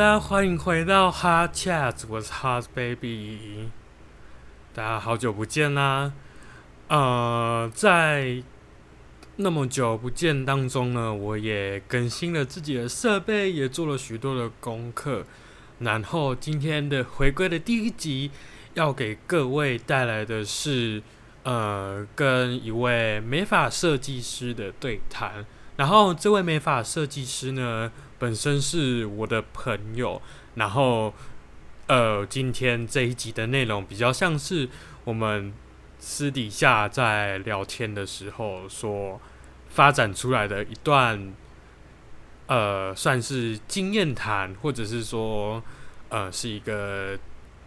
大家欢迎回到 Hot Chat，我是 Hot Baby，大家好久不见啦。呃，在那么久不见当中呢，我也更新了自己的设备，也做了许多的功课。然后今天的回归的第一集，要给各位带来的是，呃，跟一位美发设计师的对谈。然后这位美发设计师呢，本身是我的朋友。然后，呃，今天这一集的内容比较像是我们私底下在聊天的时候所发展出来的一段，呃，算是经验谈，或者是说，呃，是一个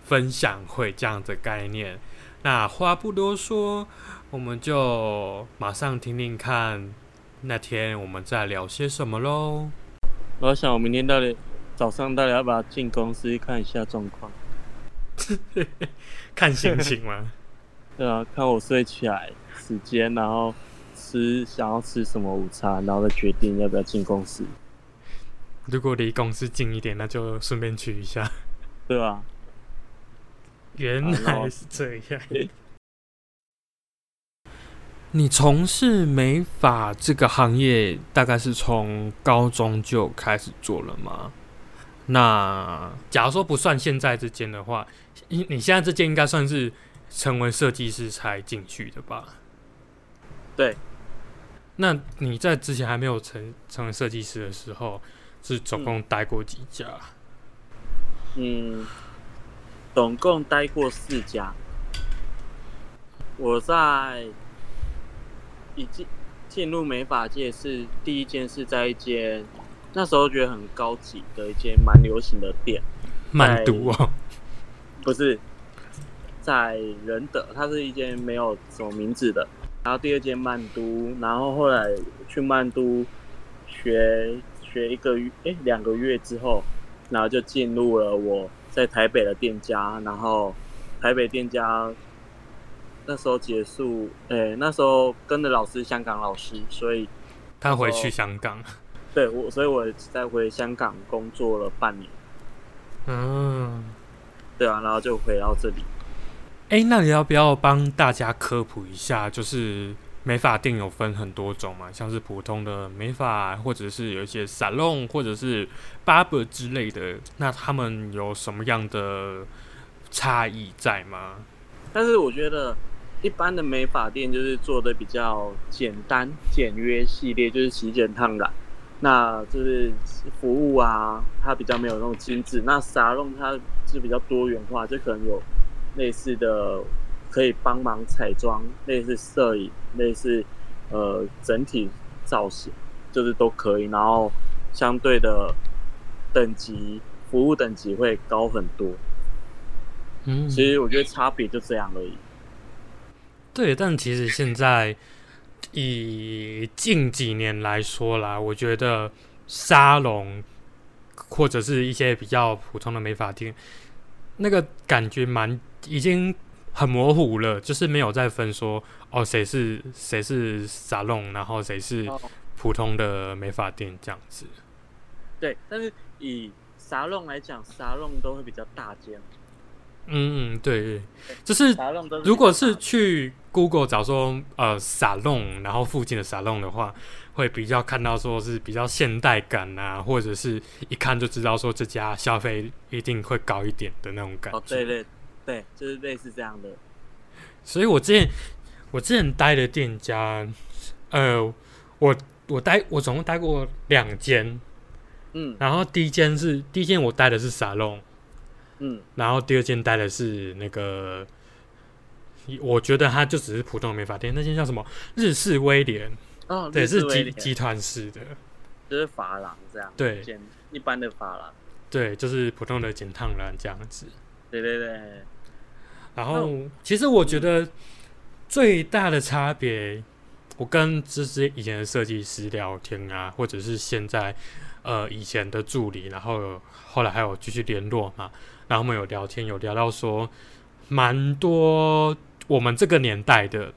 分享会这样的概念。那话不多说，我们就马上听听看。那天我们在聊些什么喽？我想我明天到底早上到底要不要进公司看一下状况？看心情吗？对啊，看我睡起来时间，然后吃想要吃什么午餐，然后再决定要不要进公司。如果离公司近一点，那就顺便去一下。对啊，原来是这样。你从事美发这个行业，大概是从高中就开始做了吗？那假如说不算现在这间的话，你你现在这间应该算是成为设计师才进去的吧？对。那你在之前还没有成成为设计师的时候，是总共待过几家？嗯，总共待过四家。我在。一进进入美发界是第一间，是在一间那时候觉得很高级的一间蛮流行的店，曼都哦，不是在仁德，它是一间没有什么名字的。然后第二间曼都，然后后来去曼都学学一个月，哎，两个月之后，然后就进入了我在台北的店家，然后台北店家。那时候结束，诶，那时候跟的老师香港老师，所以他回去香港。对我，所以我在回香港工作了半年。嗯，对啊，然后就回到这里。哎，那你要不要帮大家科普一下？就是美发店有分很多种嘛，像是普通的美发，或者是有一些沙龙，或者是 barber 之类的，那他们有什么样的差异在吗？但是我觉得。一般的美发店就是做的比较简单、简约系列，就是洗剪烫染。那就是服务啊，它比较没有那种精致。那沙龙它是比较多元化，就可能有类似的可以帮忙彩妆、类似摄影、类似呃整体造型，就是都可以。然后相对的等级服务等级会高很多。嗯，其实我觉得差别就这样而已。对，但其实现在以近几年来说啦，我觉得沙龙或者是一些比较普通的美发店，那个感觉蛮已经很模糊了，就是没有再分说哦谁是谁是沙龙，然后谁是普通的美发店这样子。对，但是以沙龙来讲，沙龙都会比较大间。嗯嗯，对，就是如果是去 Google 找说呃沙龙，然后附近的沙龙的话，会比较看到说是比较现代感啊，或者是一看就知道说这家消费一定会高一点的那种感觉。哦，对对对，就是类似这样的。所以我之前我之前待的店家，呃，我我待我总共待过两间，嗯，然后第一间是第一间我待的是沙龙。嗯，然后第二间待的是那个，我觉得它就只是普通的美发店，那间叫什么？日式威廉。哦，对，是集集团式的，就是发廊这样，对，一般的发廊，对，就是普通的剪烫染这样子，对对对。然后其实我觉得最大的差别，我跟这些以前的设计师聊天啊，或者是现在呃以前的助理，然后后来还有继续联络嘛。然后我们有聊天，有聊到说，蛮多我们这个年代的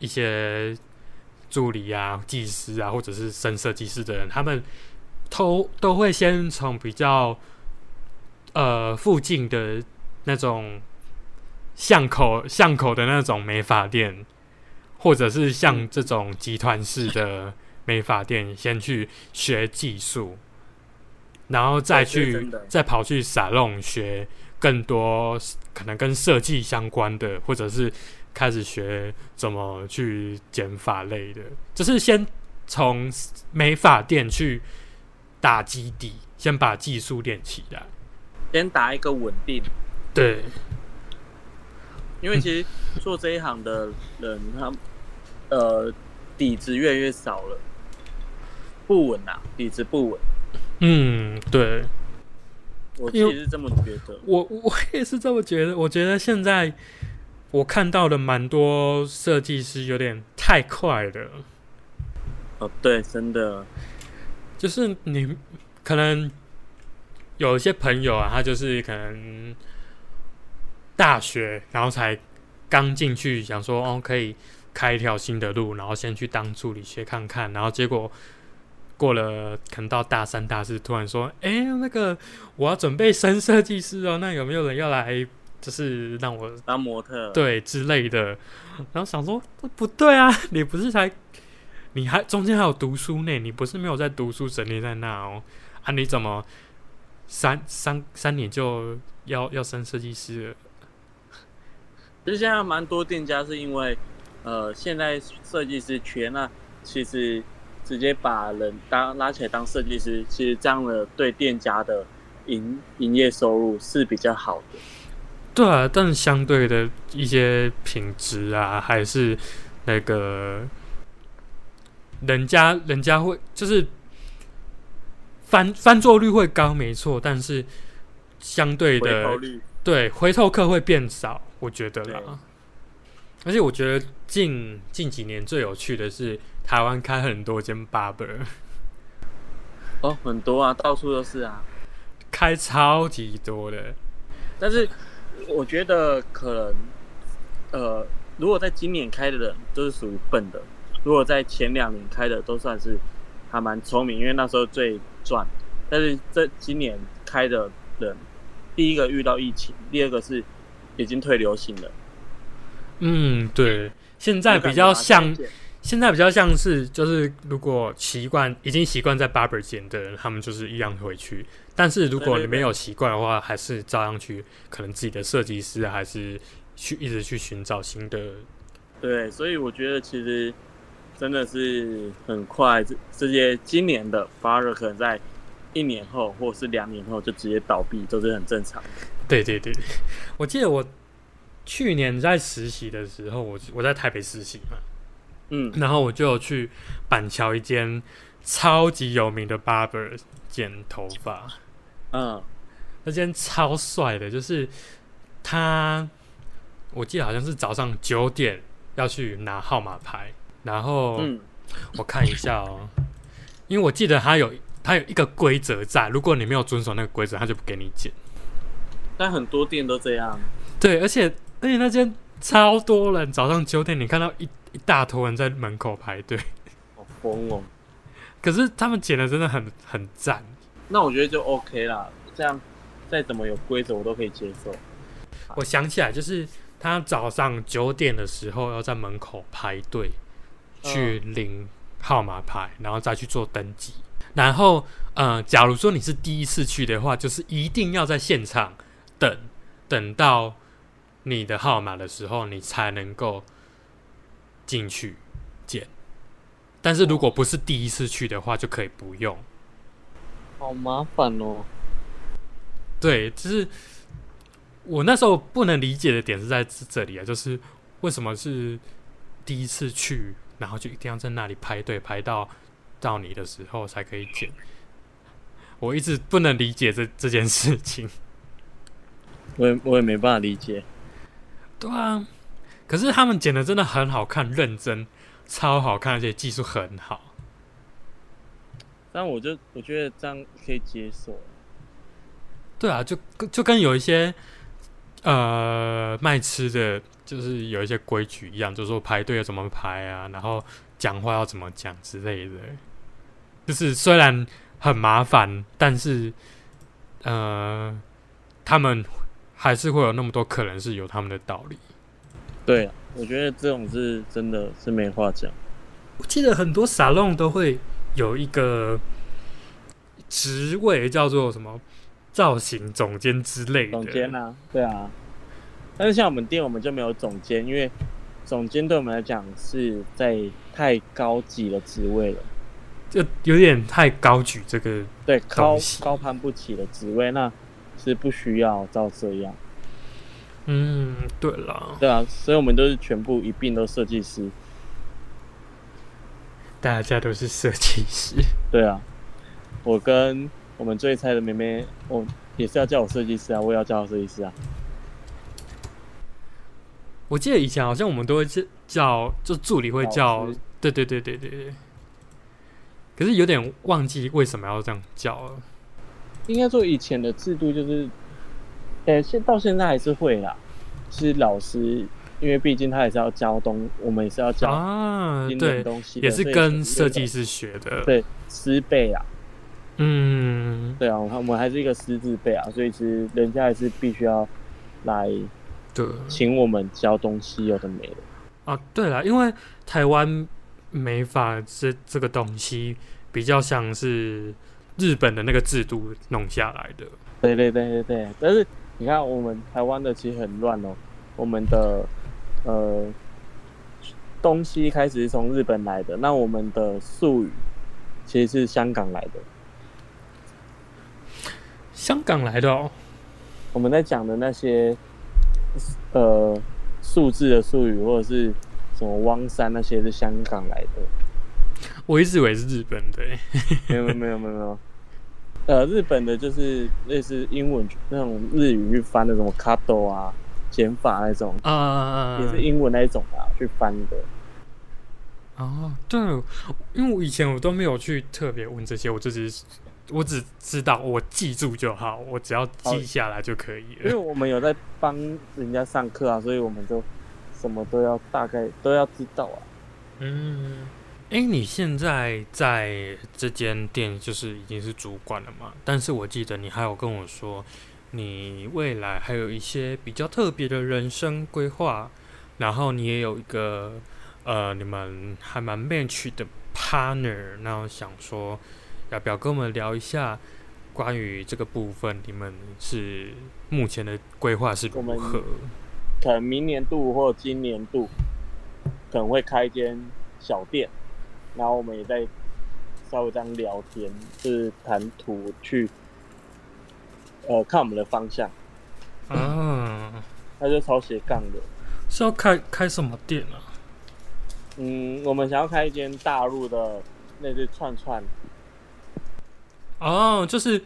一些助理啊、技师啊，或者是深设计师的人，他们都都会先从比较呃附近的那种巷口巷口的那种美发店，或者是像这种集团式的美发店，先去学技术，然后再去再跑去撒弄学更多可能跟设计相关的，或者是开始学怎么去剪发类的，就是先从美发店去打基底，先把技术练起来。先打一个稳定，对，因为其实做这一行的人，他呃底子越来越少了，不稳啊，底子不稳。嗯，对我自因为己是这么觉得。我我也是这么觉得。我觉得现在我看到的蛮多设计师有点太快了，哦，对，真的，就是你可能有一些朋友啊，他就是可能大学然后才刚进去，想说哦可以开一条新的路，然后先去当助理学看看，然后结果过了可能到大三大四，突然说，哎、那个我要准备升设计师哦，那有没有人要来，就是让我当模特，，对之类的，然后想说这不对啊，你不是才，你还中间还有读书呢，你不是没有在读书，整天在那哦，啊你怎么三三三年就要要升设计师了？其实现在蛮多店家是因为，呃，现在设计师缺，那其实直接把人当拉起来当设计师，其实这样的对店家的营营业收入是比较好的。对啊，但是相对的一些品质啊，还是那个人家人家会就是翻翻座率会高，没错，但是相对的对，回头客会变少，我觉得对啦。而且我觉得近近几年最有趣的是，台湾开很多间 barber，哦，很多啊，到处都是啊。开超级多的。但是我觉得可能，呃，如果在今年开的人都是属于笨的，如果在前两年开的都算是还蛮聪明，因为那时候最赚。但是这今年开的人，第一个遇到疫情，第二个是已经退流行了。嗯，对，现在比较像，现在比较像是就是如果习惯已经习惯在 barber 剪的人，他们就是一样回去。但是如果你没有习惯的话，还是照样去，可能自己的设计师还是去一直去寻找新的对，所以我觉得其实真的是很快，这这些今年的 bar 可能在一年后或是两年后就直接倒闭，都是很正常的。对对对，我记得我去年在实习的时候，我我在台北实习嘛，嗯，然后我就有去板桥一间超级有名的 barber 剪头发，嗯，那间超帅的，就是他，我记得好像是早上九点要去拿号码牌，然后嗯，我看一下哦，因为我记得他有他有一个规则在，如果你没有遵守那个规则，他就不给你剪。但很多店都这样。对，而且而且那间超多人，早上九点你看到一一大坨人在门口排队，好疯哦！可是他们剪的真的很很赞。那我觉得就 OK 啦，这样再怎么有规则我都可以接受。我想起来，就是他早上九点的时候要在门口排队去领号码牌，然后再去做登记。然后，呃，假如说你是第一次去的话，就是一定要在现场等，等到你的号码的时候，你才能够进去捡。但是如果不是第一次去的话，就可以不用。好麻烦哦。对，就是我那时候不能理解的点是在这这里啊，就是为什么是第一次去，然后就一定要在那里排队排到到你的时候才可以捡。我一直不能理解这这件事情。我也我也没办法理解。对啊，可是他们剪的真的很好看，认真，超好看，而且技术很好。但我就我觉得这样可以接受。对啊，就就跟有一些呃卖吃的，就是有一些规矩一样，就是说排队要怎么排啊，然后讲话要怎么讲之类的。就是虽然很麻烦，但是呃，他们还是会有那么多可能是有他们的道理。对，我觉得这种是真的是没话讲。我记得很多沙龙都会有一个职位叫做什么造型总监之类的。总监啊，对啊。但是像我们店，我们就没有总监，因为总监对我们来讲是在太高级的职位了，就有点太高举这个对高高攀不起的职位，那是不需要照这样，嗯，对了，对啊，所以我们都是全部一并都设计师，大家都是设计师。对啊，我跟我们最菜的妹妹，我也是要叫我设计师啊，我也要叫她设计师啊，我记得以前好像我们都会叫叫，就助理会叫，对对对对对对。可是有点忘记为什么要这样叫了。应该说以前的制度就是，呃，现到现在还是会啦，是老师，因为毕竟他也是要教东，我们也是要教啊，新对，东西，也是跟设计师学的。对师辈啊，嗯，对啊，我们还是一个师字辈啊，所以其实人家还是必须要来对请我们教东西，有的没的。啊，对啦，因为台湾美法这这个东西比较像是日本的那个制度弄下来的。对对对对对，但是你看我们台湾的其实很乱哦，我们的呃东西开始是从日本来的，那我们的术语其实是香港来的。香港来的哦，我们在讲的那些呃数字的术语，或者是什么汪山那些是香港来的。我一直以为是日本的欸。没有没有没有没有，呃，日本的就是类似英文那种日语去翻的什么 cut 啊、减法那种，啊，也是英文那一种啊去翻的。哦，对，因为我以前我都没有去特别问这些，我就只是我只知道我记住就好，我只要记下来就可以了因为。我们有在帮人家上课啊，所以我们就什么都要大概都要知道啊。嗯，哎，你现在在这间店就是已经是主管了嘛？但是我记得你还有跟我说，你未来还有一些比较特别的人生规划，然后你也有一个呃，你们还蛮 match 的 partner，那我想说，要不要跟我们聊一下关于这个部分？你们是目前的规划是如何？可能明年度或今年度可能会开一间小店，然后我们也在稍微这样聊天，就是谈图去呃看我们的方向。啊，他就超斜杠的。是要开开什么店啊？嗯，我们想要开一间大陆的那只串串，哦，就是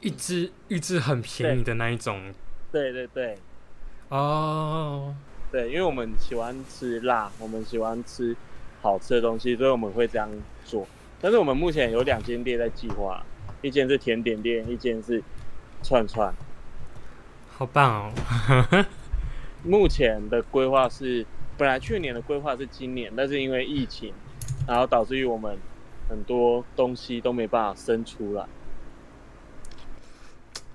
一只一只很便宜的那一种对对对哦。对，因为我们喜欢吃辣，我们喜欢吃好吃的东西，所以我们会这样做。但是我们目前有两间店在计划，一间是甜点店，一间是串串。好棒哦！目前的规划是，本来去年的规划是今年，但是因为疫情，然后导致于我们很多东西都没办法生出来。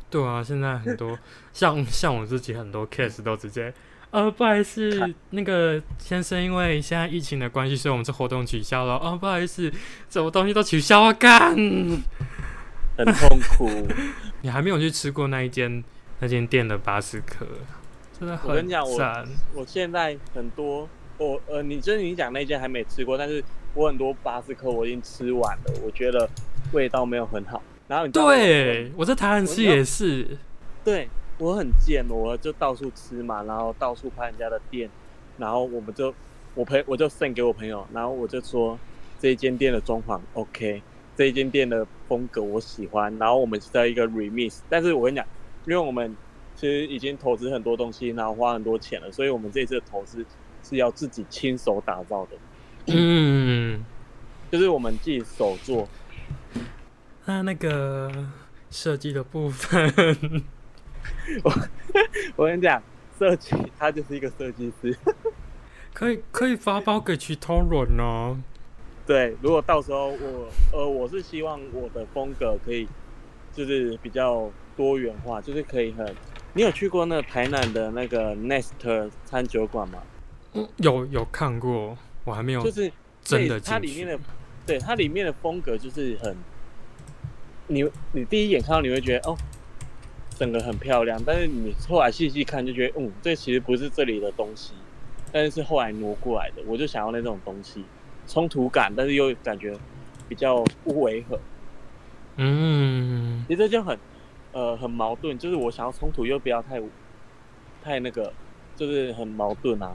对啊，现在很多像像我自己很多 case 都直接，呃，不好意思，那个先生，因为现在疫情的关系，所以我们这活动取消了。哦，不好意思，什么东西都取消啊，干！很痛苦。你还没有去吃过那一间那间店的巴斯克，真的很我跟你讲我。我现在很多，我呃，你就是你讲那间还没吃过，但是我很多巴斯克我已经吃完了，我觉得味道没有很好。然后你对，我在台南吃也是，对我很贱，我就到处吃嘛，然后到处拍人家的店，然后我们就我朋我就 send 给我朋友，然后我就说这一间店的装潢 OK，这一间店的风格我喜欢，然后我们是在一个 remix，但是我跟你讲，因为我们其实已经投资很多东西，然后花很多钱了，所以我们这次的投资是要自己亲手打造的，嗯，就是我们自己手做。那那个设计的部分，我我跟你讲，设计他就是一个设计师。可以可以发包给其他人哦。对，如果到时候我呃我是希望我的风格可以就是比较多元化，就是可以很。你有去过那个台南的那个 Nest 餐酒馆吗？嗯，有有看过，我还没有就是真的它里面的，对它里面的风格就是很，你你第一眼看到你会觉得哦，整个很漂亮，但是你后来细细看就觉得，嗯，这其实不是这里的东西，但是是后来挪过来的，我就想要那种东西，冲突感，但是又感觉比较不违和，嗯，其实就很呃很矛盾，就是我想要冲突又不要太太那个，就是很矛盾啊，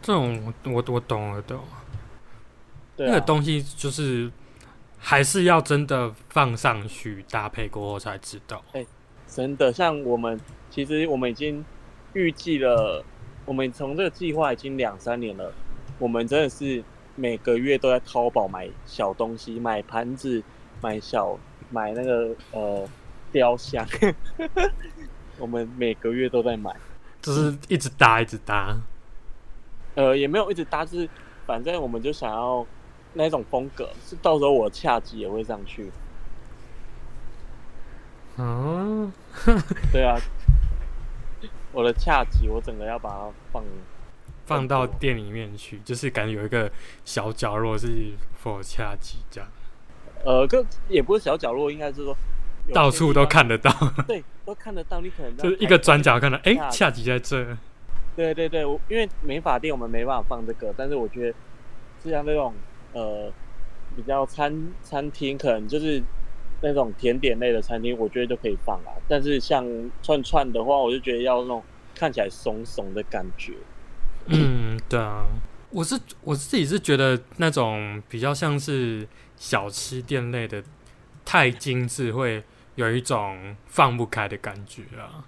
这种我我我懂了懂。对啊那个，东西就是还是要真的放上去搭配过后才知道。真的，像我们其实我们已经预计了，我们从这个计划已经两三年了，我们真的是每个月都在淘宝买小东西，买盘子，买小买那个呃雕像，我们每个月都在买，就是一直搭一直搭。呃也没有一直搭，就是反正我们就想要那种风格，是到时候我恰吉也会上去，嗯，对啊，我的恰吉我整个要把它放。放到店里面去，就是感觉有一个小角落是 for 恰吉这样，呃，跟也不是小角落，应该是说到处都看得到，对，都看得到。你可能就是一个转角看到，哎、恰吉恰吉在这。对对对，我因为美发店我们没办法放这个，但是我觉得是像那种呃比较餐餐厅，可能就是那种甜点类的餐厅，我觉得就可以放啊。但是像串串的话，我就觉得要那种看起来怂怂的感觉。嗯，对啊，我是我自己是觉得那种比较像是小吃店类的，太精致会有一种放不开的感觉啊。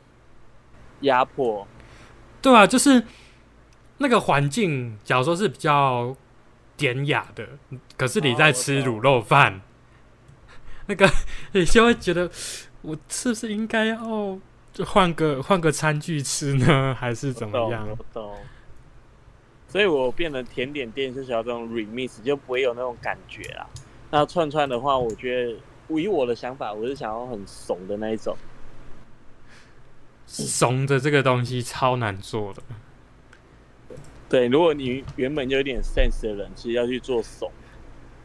压迫，对啊，就是那个环境，假如说是比较典雅的，可是你在吃卤肉饭，那个 你就会觉得，我是不是应该要就换个换个餐具吃呢，还是怎么样？我懂。所以我变成甜点店是想要这种 remix，就不会有那种感觉啦。那串串的话，我觉得以我的想法，我是想要很怂的那一种。怂的这个东西超难做的。对，如果你原本就有点 sense 的人，其实要去做怂，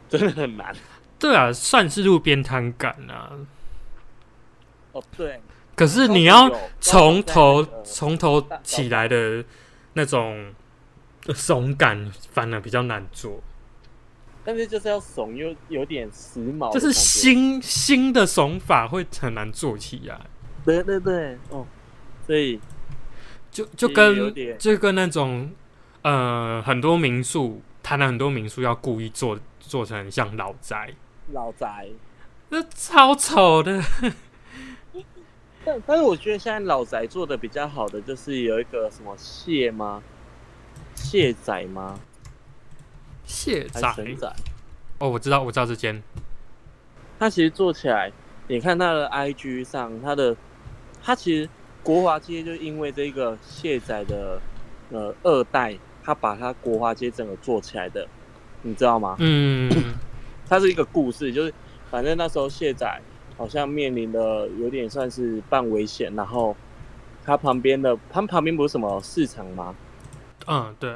真的很难。对啊，算是路边摊感啊。哦，对，可是你要从头从头起来的那种怂感，反而比较难做。但是就是要怂又有点时髦，就是。新新的怂法会很难做起来，对对对，哦，所以就就跟就跟那种呃很多民宿，台南很多民宿要故意做做成像老宅，老宅。那超丑的。但但是我觉得现在老宅做的比较好的，就是有一个什么蟹吗？蟹仔吗？还蟹仔？哦，我知道，我知道这间，它其实做起来，你看它的 IG 上，它的它其实国华街就因为这个蟹仔的呃二代，他把他国华街整个做起来的，你知道吗？嗯，它是一个故事，就是反正那时候蟹仔好像面临的有点算是半危险，然后它旁边的它旁边不是什么市场吗？嗯，对，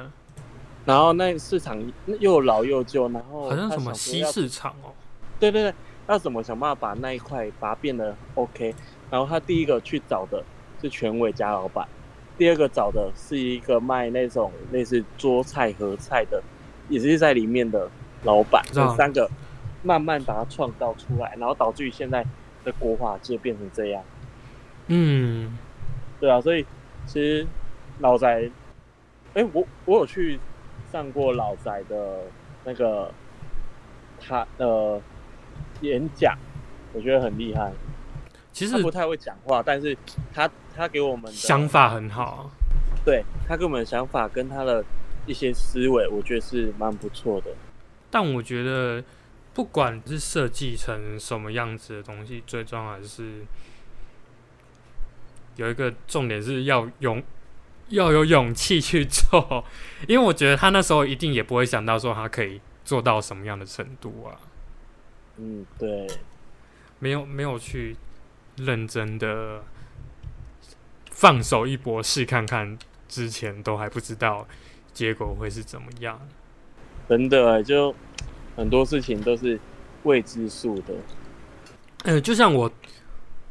然后那市场又老又旧，然后好像什么西市场哦，对对对，要怎么想办法把那一块把它变得 OK？然后他第一个去找的是全伟家老板，第二个找的是一个卖那种类似桌菜和菜的，也是在里面的老板，这三个慢慢把它创造出来，然后导致于现在的国画界变成这样。嗯，对啊，所以其实老宅，哎、我我有去上过老宅的那个他呃演讲，我觉得很厉害。其实他不太会讲话，但是他他给我们的想，法很好，对他给我们的想法跟他的一些思维，我觉得是蛮不错的。但我觉得不管是设计成什么样子的东西，最重要还是有一个重点是要勇要有勇气去做，因为我觉得他那时候一定也不会想到说他可以做到什么样的程度啊，嗯，对，没有没有去认真的放手一搏试看看，之前都还不知道结果会是怎么样。真的就很多事情都是未知数的。呃，就像我，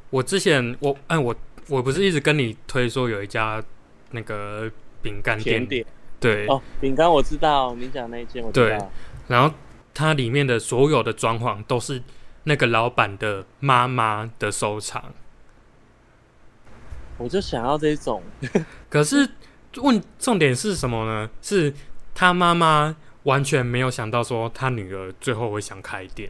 我之前我哎我我不是一直跟你推说有一家那个饼干店，甜点对，哦，饼干我知道，你讲那一间我知对道。然后它里面的所有的装潢都是那个老板的妈妈的收藏。我就想要这种，可是问重点是什么呢？是他妈妈完全没有想到说他女儿最后会想开店。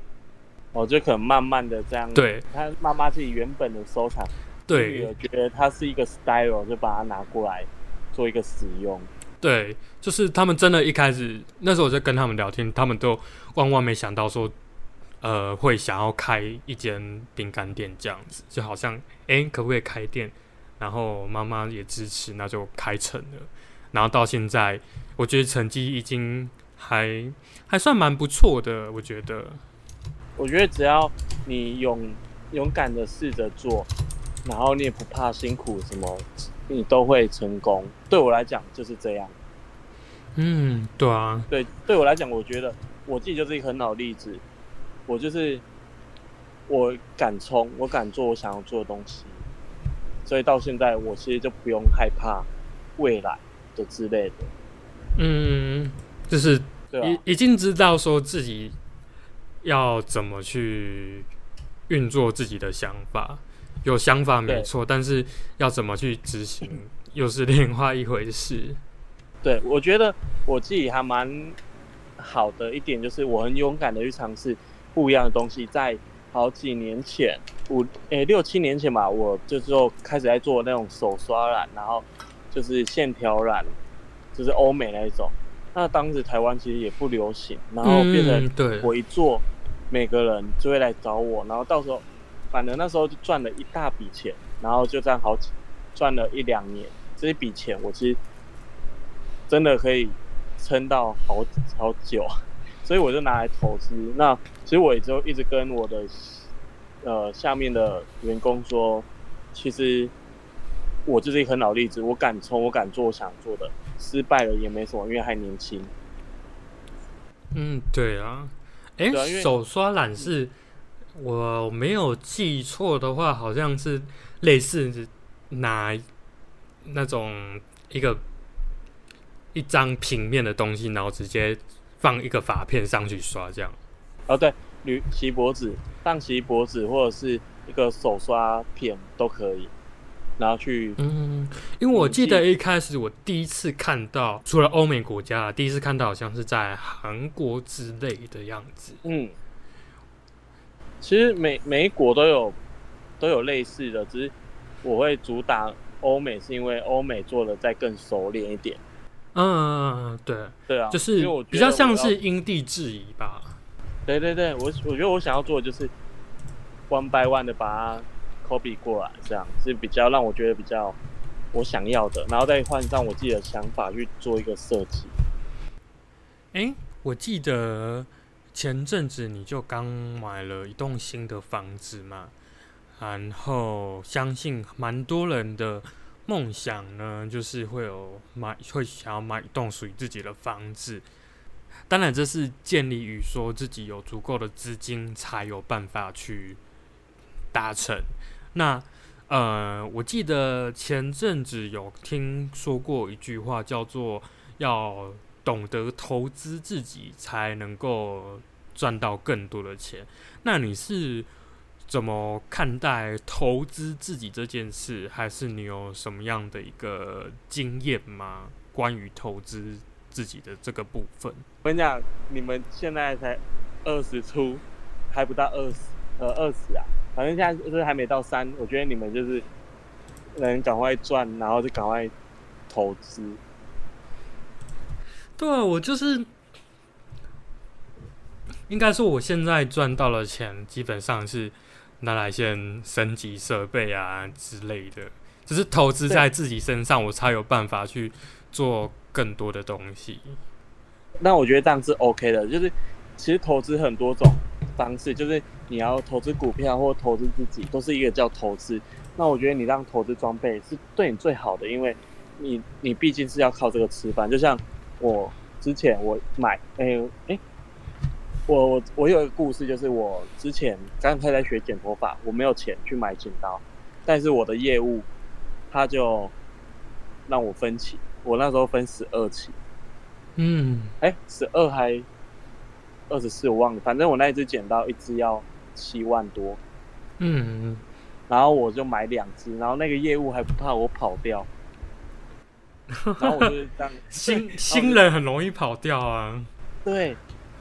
我就可能慢慢的这样。对他妈妈自己原本的收藏，女对儿觉得它是一个 style，就把它拿过来做一个使用。对，就是他们真的一开始那时候我在跟他们聊天，他们都万万没想到说，呃，会想要开一间饼干店这样子，就好像诶，可不可以开店？然后妈妈也支持，那就开成了。然后到现在，我觉得成绩已经还还算蛮不错的，我觉得。我觉得只要你勇勇敢的试着做，然后你也不怕辛苦什么，你都会成功。对我来讲就是这样。嗯，对啊，对，对我来讲，我觉得我自己就是一个很好的例子。我就是我敢冲，我敢做我想要做的东西，所以到现在我其实就不用害怕未来的之类的，嗯，就是已已经知道说自己要怎么去运作自己的想法，有想法没错，但是要怎么去执行，又是另外一回事。对，我觉得我自己还蛮好的一点，就是我很勇敢的去尝试不一样的东西。在好几年前，五诶六七年前吧，我就开始在做那种手刷染，然后就是线条染，就是欧美那一种。那当时台湾其实也不流行，然后变成我一做，每个人就会来找我，然后到时候，反正那时候就赚了一大笔钱，然后就这样好几赚了一两年，这一笔钱我其实真的可以撑到好好久，所以我就拿来投资。那其实我也就一直跟我的呃下面的员工说，其实我就是一个很好的例子，我敢冲，我敢做我想做的，失败了也没什么，因为还年轻。嗯，对啊。诶，手刷染是我没有记错的话，好像是类似拿那种一个一张平面的东西，然后直接放一个发片上去刷，这样。哦，对，铝锡箔纸、放锡箔纸或者是一个手刷片都可以，然后去嗯，因为我记得一开始我第一次看到，除了欧美国家，第一次看到好像是在韩国之类的样子。嗯，其实每每一国都有都有类似的，只是我会主打欧美，是因为欧美做的再更熟练一点。嗯，对，对啊，就是比较像是因地制宜吧。对对对，我我觉得我想要做的就是 one by one 的把它 copy 过来，这样是比较让我觉得比较我想要的，然后再换上我自己的想法去做一个设计。诶，我记得前阵子你就刚买了一栋新的房子嘛，然后相信蛮多人的梦想呢，就是会有买，会想要买一栋属于自己的房子。当然，这是建立于说自己有足够的资金，才有办法去达成。那呃，我记得前阵子有听说过一句话，叫做要懂得投资自己，才能够赚到更多的钱。那你是怎么看待投资自己这件事？还是你有什么样的一个经验吗？关于投资自己的这个部分？我跟你讲，你们现在才二十出，还不到二十，呃，二十啊，反正现在就是还没到三。我觉得你们就是能赶快赚，然后就赶快投资。对啊，我就是应该说，我现在赚到的钱基本上是拿来先升级设备啊之类的，就是投资在自己身上，我才有办法去做更多的东西。那我觉得这样是 OK 的，就是其实投资很多种，方式，就是你要投资股票或投资自己，都是一个叫投资。那我觉得你让投资装备是对你最好的，因为你你毕竟是要靠这个吃饭。就像我之前我买，哎哎，我我我有一个故事，就是我之前刚开始学剪头发，我没有钱去买剪刀，但是我的业务他就让我分期，我那时候分十二期，嗯，哎，十二还二十四，我忘了，反正我那一只剪刀一只要七万多，嗯，然后我就买两只，然后那个业务还不怕我跑掉，然后我就是这样，新新人很容易跑掉啊。对，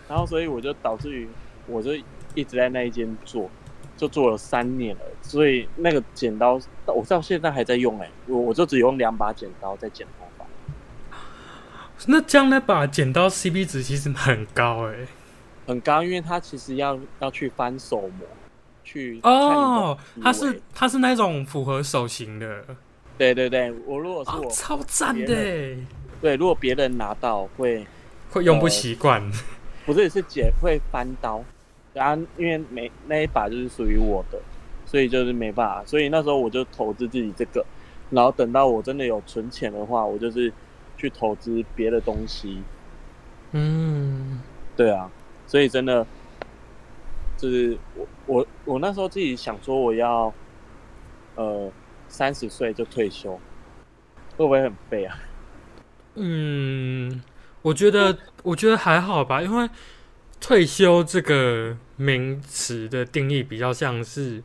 然后所以我就导致于我就一直在那一间做，就做了三年了，所以那个剪刀我到现在还在用哎、我我就只用两把剪刀在剪头发，那这样那把剪刀 CP 值其实很高哎、很高，因为它其实要要去翻手模，去哦，它是它是那种符合手型的，对对对，我如果是超赞的欸，对，如果别人拿到会会用不习惯。不是是姐会翻刀，然后因为每那一把就是属于我的，所以就是没办法，所以那时候我就投资自己这个，然后等到我真的有存钱的话，我就是去投资别的东西，嗯，对啊，所以真的就是我我我那时候自己想说我要呃三十岁就退休，会不会很废啊？嗯，我觉得我觉得还好吧，因为退休这个名词的定义比较像是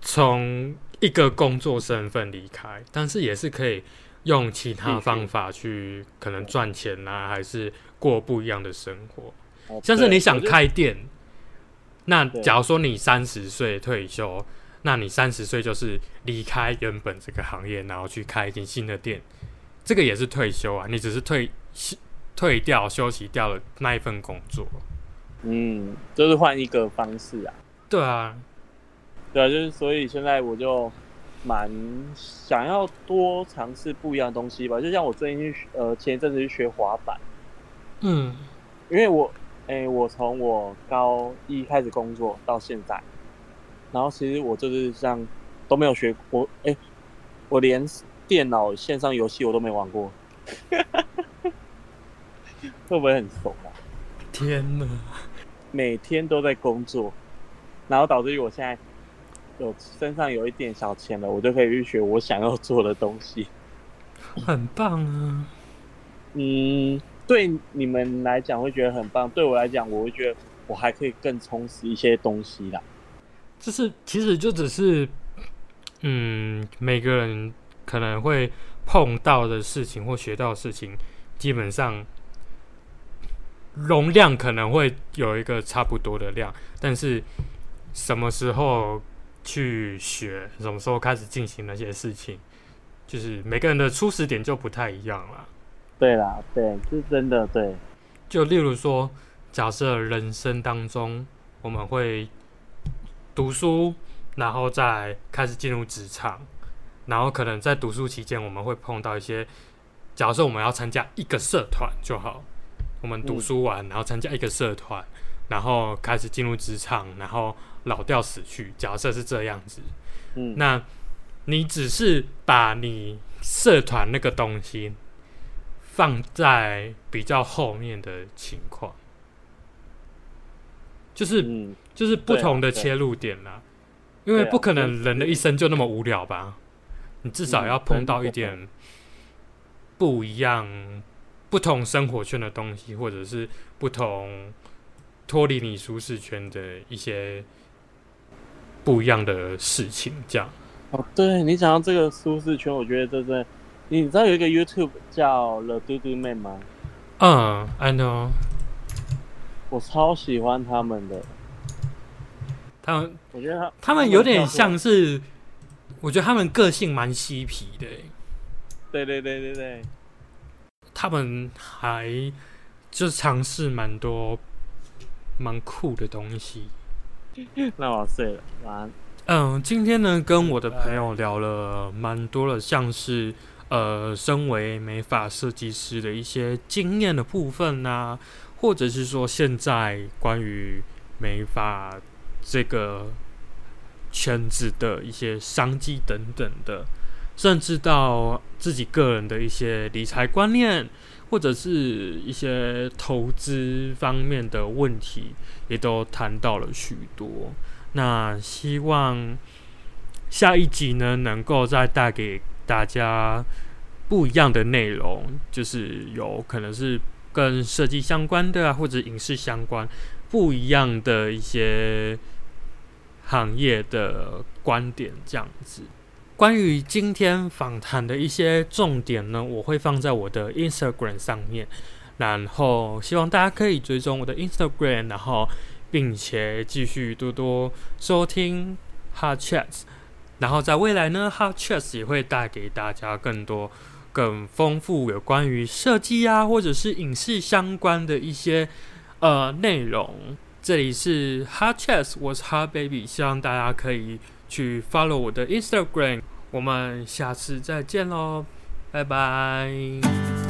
从一个工作身份离开，但是也是可以用其他方法去可能赚钱啊，还是过不一样的生活。哦像是你想，开店，那假如说你三十岁退休，那你三十岁就是离开原本这个行业，然后去开一间新的店，这个也是退休啊，你只是退退掉、休息掉了那一份工作。嗯，就是换一个方式啊。对啊，对啊，就是所以现在我就蛮想要多尝试不一样的东西吧。就像我最近去呃前一阵子去学滑板，嗯因为我诶、我从我高一开始工作到现在，然后其实我就是像都没有学过诶、我连电脑线上游戏我都没玩过，会不会很怂啊？天哪，每天都在工作，然后导致于我现在有身上有一点小钱了，我就可以去学我想要做的东西。很棒啊！嗯，对你们来讲会觉得很棒，对我来讲，我会觉得我还可以更充实一些东西啦。就是其实就只是，嗯，每个人可能会碰到的事情或学到的事情，基本上容量可能会有一个差不多的量，但是什么时候去学，什么时候开始进行那些事情，就是每个人的初始点就不太一样了。对啦，对，这是真的，对，就例如说，假设人生当中我们会读书，然后再开始进入职场，然后可能在读书期间我们会碰到一些，假设我们要参加一个社团就好，我们读书完，然后参加一个社团，然后开始进入职场，然后老掉死去，假设是这样子，嗯，那你只是把你社团那个东西放在比较后面的情况，就是嗯，就是不同的切入点啦，因为不可能人的一生就那么无聊吧，你至少嗯要碰到一点不一样、不同生活圈的东西，或者是不同脱离你舒适圈的一些不一样的事情，这样。哦，对你讲到这个舒适圈，我觉得这真的，你知道有一个 YouTube 叫 The Do Do Man 吗？嗯，I know，我超喜欢他们的，他们我觉得他他们有点像是，我觉得他们个性蛮嬉皮的欸、对对对对对，他们还就是尝试蛮多蛮酷的东西。那我睡了，晚安。嗯，今天呢跟我的朋友聊了蛮多的，像是呃，身为美发设计师的一些经验的部分呐、或者是说现在关于美发这个圈子的一些商机等等的，甚至到自己个人的一些理财观念，或者是一些投资方面的问题，也都谈到了许多。那希望下一集呢，能够再带给大家不一样的内容，就是有可能是跟设计相关的啊，或者影视相关不一样的一些行业的观点，这样子。关于今天访谈的一些重点呢，我会放在我的 Instagram 上面，然后希望大家可以追踪我的 Instagram，然后并且继续多多收听 Hard Chats，然后在未来呢，Hard Chess 也会带给大家更多、更丰富有关于设计啊，或者是影视相关的一些呃内容。这里是 Hard Chess，我是 Hard Baby，希望大家可以去 follow 我的 Instagram。我们下次再见喽，拜拜。